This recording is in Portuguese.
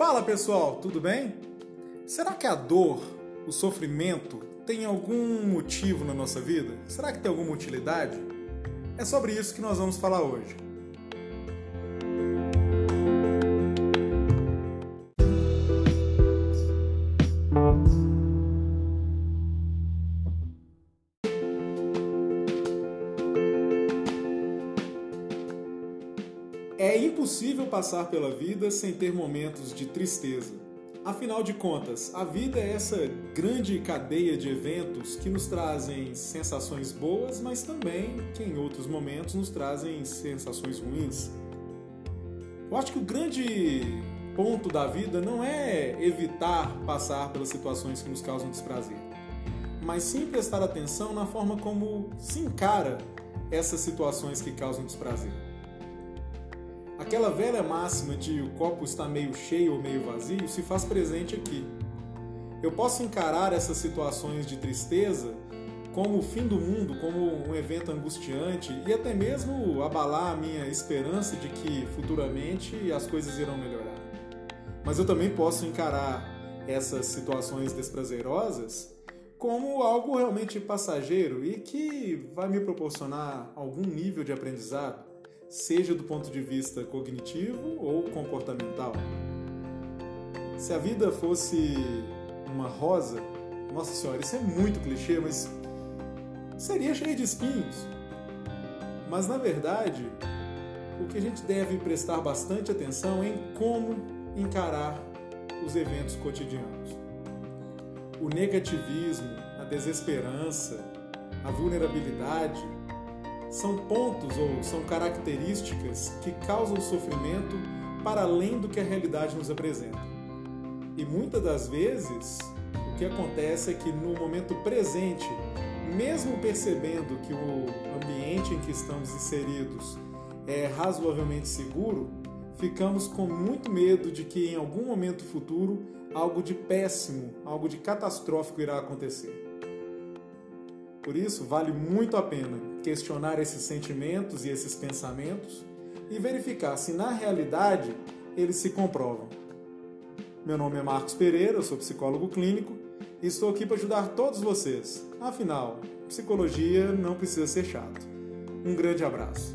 Fala pessoal, tudo bem? Será que a dor, o sofrimento, tem algum motivo na nossa vida? Será que tem alguma utilidade? É sobre isso que nós vamos falar hoje. É impossível passar pela vida sem ter momentos de tristeza. Afinal de contas, a vida é essa grande cadeia de eventos que nos trazem sensações boas, mas também que em outros momentos nos trazem sensações ruins. Eu acho que o grande ponto da vida não é evitar passar pelas situações que nos causam desprazer, mas sim prestar atenção na forma como se encara essas situações que causam desprazer. Aquela velha máxima de o copo está meio cheio ou meio vazio se faz presente aqui. Eu posso encarar essas situações de tristeza como o fim do mundo, como um evento angustiante e até mesmo abalar a minha esperança de que futuramente as coisas irão melhorar. Mas eu também posso encarar essas situações desprazerosas como algo realmente passageiro e que vai me proporcionar algum nível de aprendizado seja do ponto de vista cognitivo ou comportamental. Se a vida fosse uma rosa, nossa senhora, isso é muito clichê, mas seria cheia de espinhos. Mas na verdade, o que a gente deve prestar bastante atenção é em como encarar os eventos cotidianos. O negativismo, a desesperança, a vulnerabilidade, são pontos ou são características que causam sofrimento para além do que a realidade nos apresenta. E muitas das vezes, o que acontece é que no momento presente, mesmo percebendo que o ambiente em que estamos inseridos é razoavelmente seguro, ficamos com muito medo de que em algum momento futuro algo de péssimo, algo de catastrófico irá acontecer. Por isso, vale muito a pena questionar esses sentimentos e esses pensamentos e verificar se na realidade eles se comprovam. Meu nome é Marcos Pereira, eu sou psicólogo clínico e estou aqui para ajudar todos vocês. Afinal, psicologia não precisa ser chato. Um grande abraço.